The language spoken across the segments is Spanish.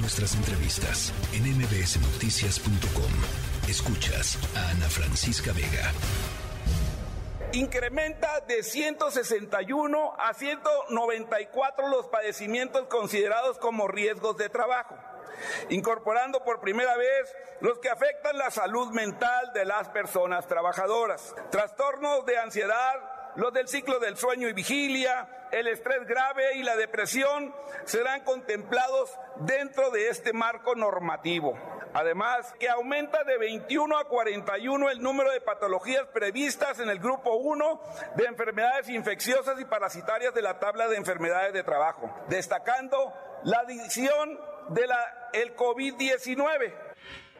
Nuestras entrevistas en mbsnoticias.com. Escuchas a Ana Francisca Vega. Incrementa de 161 a 194 los padecimientos considerados como riesgos de trabajo incorporando por primera vez los que afectan la salud mental de las personas trabajadoras. Trastornos de ansiedad, los del ciclo del sueño y vigilia, el estrés grave y la depresión serán contemplados dentro de este marco normativo. Además, que aumenta de 21 a 41 el número de patologías previstas en el grupo 1 de enfermedades infecciosas y parasitarias de la tabla de enfermedades de trabajo, destacando la adición de la el COVID-19.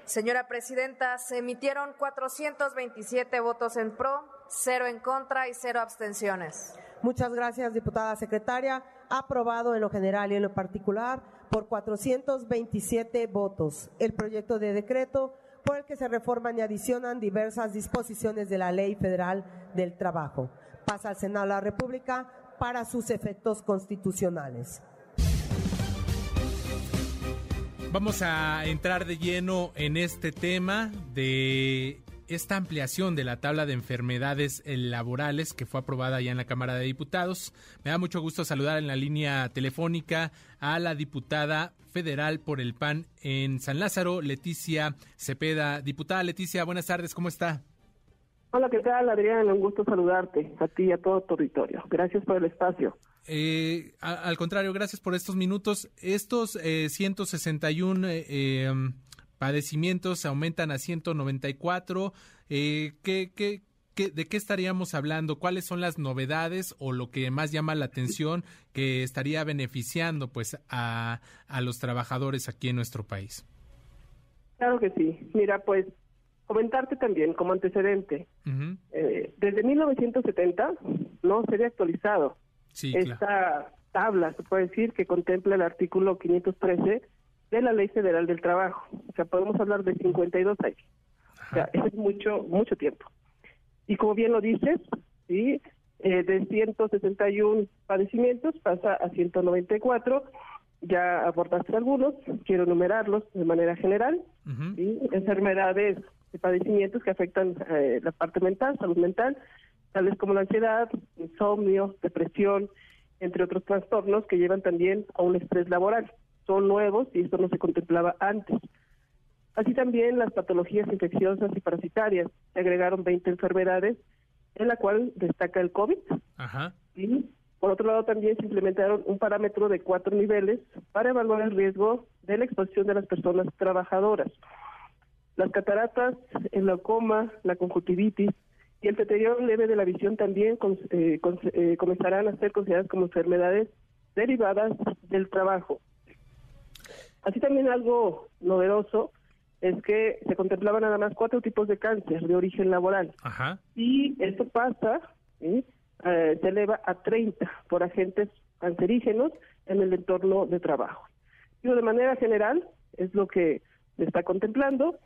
Señora Presidenta, se emitieron 427 votos en pro, cero en contra y cero abstenciones. Muchas gracias, diputada secretaria. Aprobado en lo general y en lo particular por 427 votos el proyecto de decreto por el que se reforman y adicionan diversas disposiciones de la Ley Federal del Trabajo. Pasa al Senado de la República para sus efectos constitucionales. Vamos a entrar de lleno en este tema de esta ampliación de la tabla de enfermedades laborales que fue aprobada ya en la Cámara de Diputados. Me da mucho gusto saludar en la línea telefónica a la diputada federal por el PAN en San Lázaro, Leticia Cepeda. Diputada Leticia, buenas tardes, ¿cómo está? Hola, ¿qué tal, Adrián? Un gusto saludarte, a ti y a todo tu territorio. Gracias por el espacio. Eh, al contrario, gracias por estos minutos. Estos eh, 161 eh, em, padecimientos aumentan a 194. Eh, ¿qué, qué, qué, ¿De qué estaríamos hablando? ¿Cuáles son las novedades o lo que más llama la atención que estaría beneficiando pues a, a los trabajadores aquí en nuestro país? Claro que sí. Mira, pues comentarte también como antecedente. eh, desde 1970 no se había actualizado Sí, esta tabla, se puede decir, que contempla el artículo 513 de la Ley Federal del Trabajo. O sea, podemos hablar de 52 años. O sea, es mucho, mucho tiempo. Y como bien lo dices, sí, eh, de 161 padecimientos pasa a 194. Ya abordaste algunos, quiero enumerarlos de manera general. Enfermedades de padecimientos que afectan eh, la parte mental, salud mental, tales como la ansiedad, insomnio, depresión, entre otros trastornos que llevan también a un estrés laboral. Son nuevos y esto no se contemplaba antes. Así también las patologías infecciosas y parasitarias. Se agregaron 20 enfermedades, en la cual destaca el COVID. Ajá. Y por otro lado también se implementaron un parámetro de cuatro niveles para evaluar el riesgo de la exposición de las personas trabajadoras. Las cataratas, el glaucoma, la conjuntivitis y el deterioro leve de la visión también con- eh, con- eh, comenzarán a ser consideradas como enfermedades derivadas del trabajo. Así también algo novedoso es que se contemplaban nada más cuatro tipos de cáncer de origen laboral Ajá. y esto pasa, ¿sí? Eh, se eleva a 30 por agentes cancerígenos en el entorno de trabajo. Digo, de manera general, es lo que se está contemplando.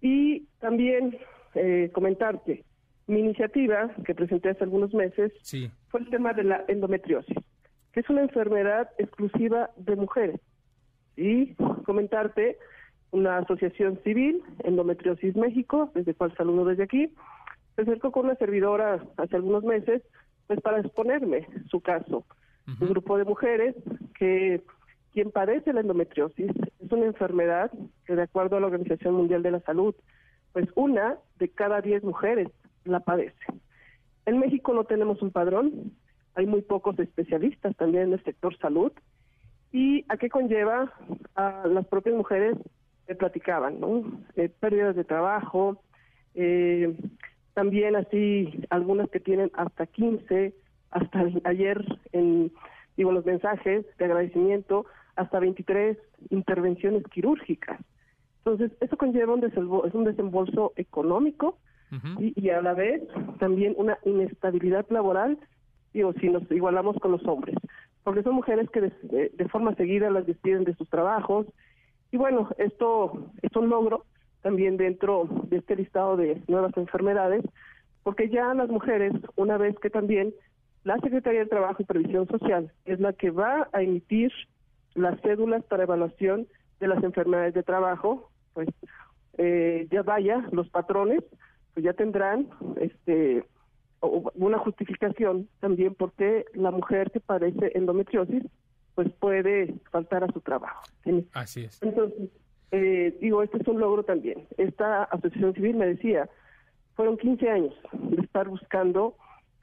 Y también eh, comentarte, mi iniciativa que presenté hace algunos meses Sí. fue el tema de la endometriosis, que es una enfermedad exclusiva de mujeres. Y comentarte, una asociación civil, Endometriosis México, desde cual saludo desde aquí, se acercó con una servidora hace algunos meses, pues para exponerme su caso. Un grupo de mujeres que quien padece la endometriosis es una enfermedad que de acuerdo a la Organización Mundial de la Salud, pues una de cada diez mujeres la padece. En México no tenemos un padrón, hay muy pocos especialistas también en el sector salud. ¿Y a qué conlleva? A las propias mujeres que platicaban, ¿no? Eh, pérdidas de trabajo, eh, también así algunas que tienen hasta 15, hasta ayer en digo los mensajes de agradecimiento, hasta 23 intervenciones quirúrgicas. Entonces, eso conlleva un desembolso, es un desembolso económico Y, y a la vez también una inestabilidad laboral, digo, si nos igualamos con los hombres, porque son mujeres que de, de- de forma seguida las despiden de sus trabajos. Y bueno, esto es un logro también dentro de este listado de nuevas enfermedades, porque ya las mujeres, una vez que también la Secretaría del Trabajo y Previsión Social es la que va a emitir las cédulas para evaluación de las enfermedades de trabajo, pues eh, ya vaya, los patrones pues ya tendrán este una justificación también porque la mujer que padece endometriosis pues puede faltar a su trabajo. Así es. Entonces, eh, digo, este es un logro también. Esta asociación civil me decía, fueron 15 años de estar buscando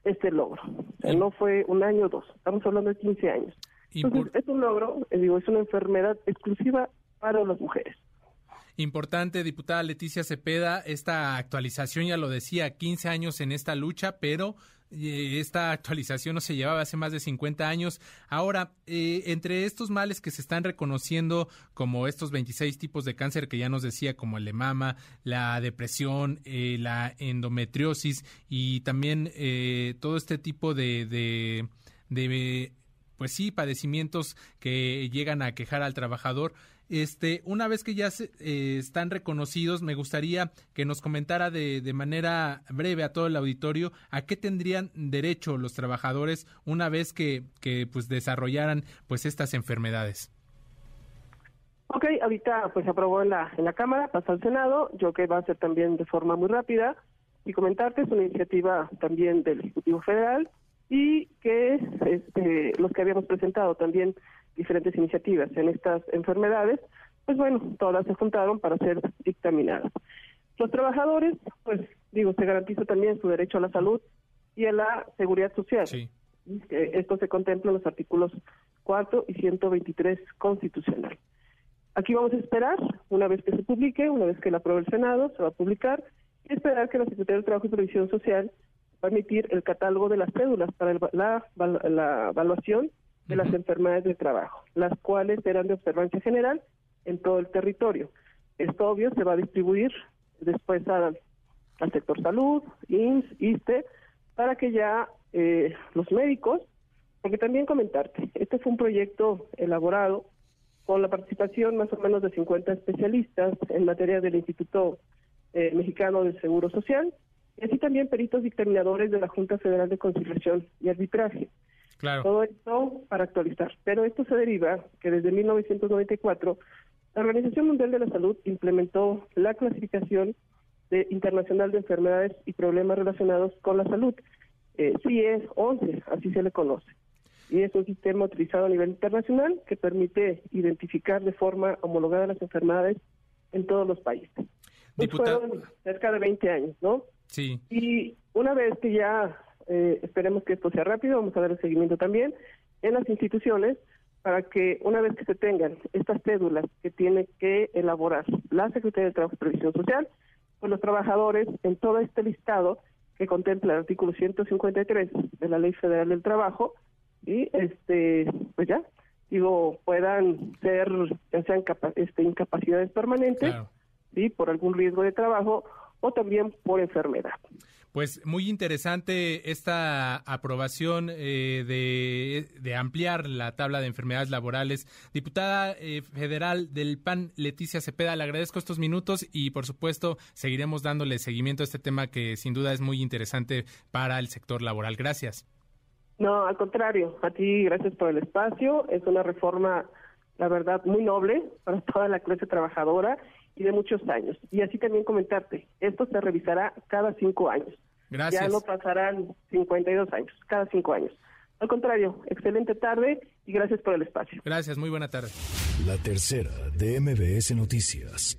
este logro. O sea, no fue un año o dos, estamos hablando de 15 años. Entonces, es un logro, eh, digo, es una enfermedad exclusiva para las mujeres. Importante, diputada Leticia Cepeda, esta actualización, ya lo decía, 15 años en esta lucha, pero eh, esta actualización no se llevaba hace más de 50 años. Ahora, eh, entre estos males que se están reconociendo como estos 26 tipos de cáncer que ya nos decía, como el de mama, la depresión, eh, la endometriosis y también todo este tipo de, de, pues sí, padecimientos que llegan a quejar al trabajador, este, una vez que ya eh, están reconocidos, me gustaría que nos comentara de, de, manera breve a todo el auditorio a qué tendrían derecho los trabajadores una vez que, que pues desarrollaran pues estas enfermedades. Ok, ahorita pues aprobó en la, en la Cámara, pasa al Senado, yo que va a ser también de forma muy rápida y comentarte, es una iniciativa también del Ejecutivo Federal y que este, los que habíamos presentado también diferentes iniciativas en estas enfermedades, pues bueno, todas se juntaron para ser dictaminadas. Los trabajadores, pues digo, se garantiza también su derecho a la salud y a la seguridad social. Sí. Esto se contempla en los artículos 4 y 123 constitucional. Aquí vamos a esperar, una vez que se publique, una vez que la apruebe el Senado, se va a publicar, y esperar que la Secretaría de Trabajo y Previsión Social va a emitir el catálogo de las cédulas para la, la evaluación de las enfermedades de trabajo, las cuales serán de observancia general en todo el territorio. Esto obvio se va a distribuir después al, sector salud, INS, ISTE, para que ya eh, los médicos, porque también comentarte, este fue un proyecto elaborado con la participación más o menos de 50 especialistas en materia del Instituto eh, Mexicano del Seguro Social, y así también peritos dictaminadores de la Junta Federal de Conciliación y Arbitraje. Todo esto para actualizar. Pero esto se deriva que desde 1994 la Organización Mundial de la Salud implementó la clasificación de, internacional de enfermedades y problemas relacionados con la salud. Eh, CIE 11, así se le conoce. Y es un sistema utilizado a nivel internacional que permite identificar de forma homologada las enfermedades en todos los países. Pues fueron cerca de 20 años, ¿no? Sí. Y una vez que ya eh, esperemos que esto sea rápido, vamos a dar el seguimiento también en las instituciones para que una vez que se tengan estas cédulas que tiene que elaborar la Secretaría de Trabajo y Previsión Social, pues los trabajadores en todo este listado que contempla el artículo 153 de la Ley Federal del Trabajo, y este, pues ya, digo, puedan ser, ya sean este, incapacidades permanentes, ¿sí? por algún riesgo de trabajo o también por enfermedad. Pues muy interesante esta aprobación eh, de, ampliar la tabla de enfermedades laborales. Diputada eh, federal del PAN, Leticia Cepeda, le agradezco estos minutos y por supuesto seguiremos dándole seguimiento a este tema que sin duda es muy interesante para el sector laboral. Gracias. No, al contrario, a ti gracias por el espacio. Es una reforma, la verdad, muy noble para toda la clase trabajadora y de muchos años. Y así también comentarte, esto se revisará cada cinco años. Gracias. Ya no pasarán 52 años, cada cinco años. Al contrario, excelente tarde y gracias por el espacio. Gracias, muy buena tarde. La tercera de MBS Noticias.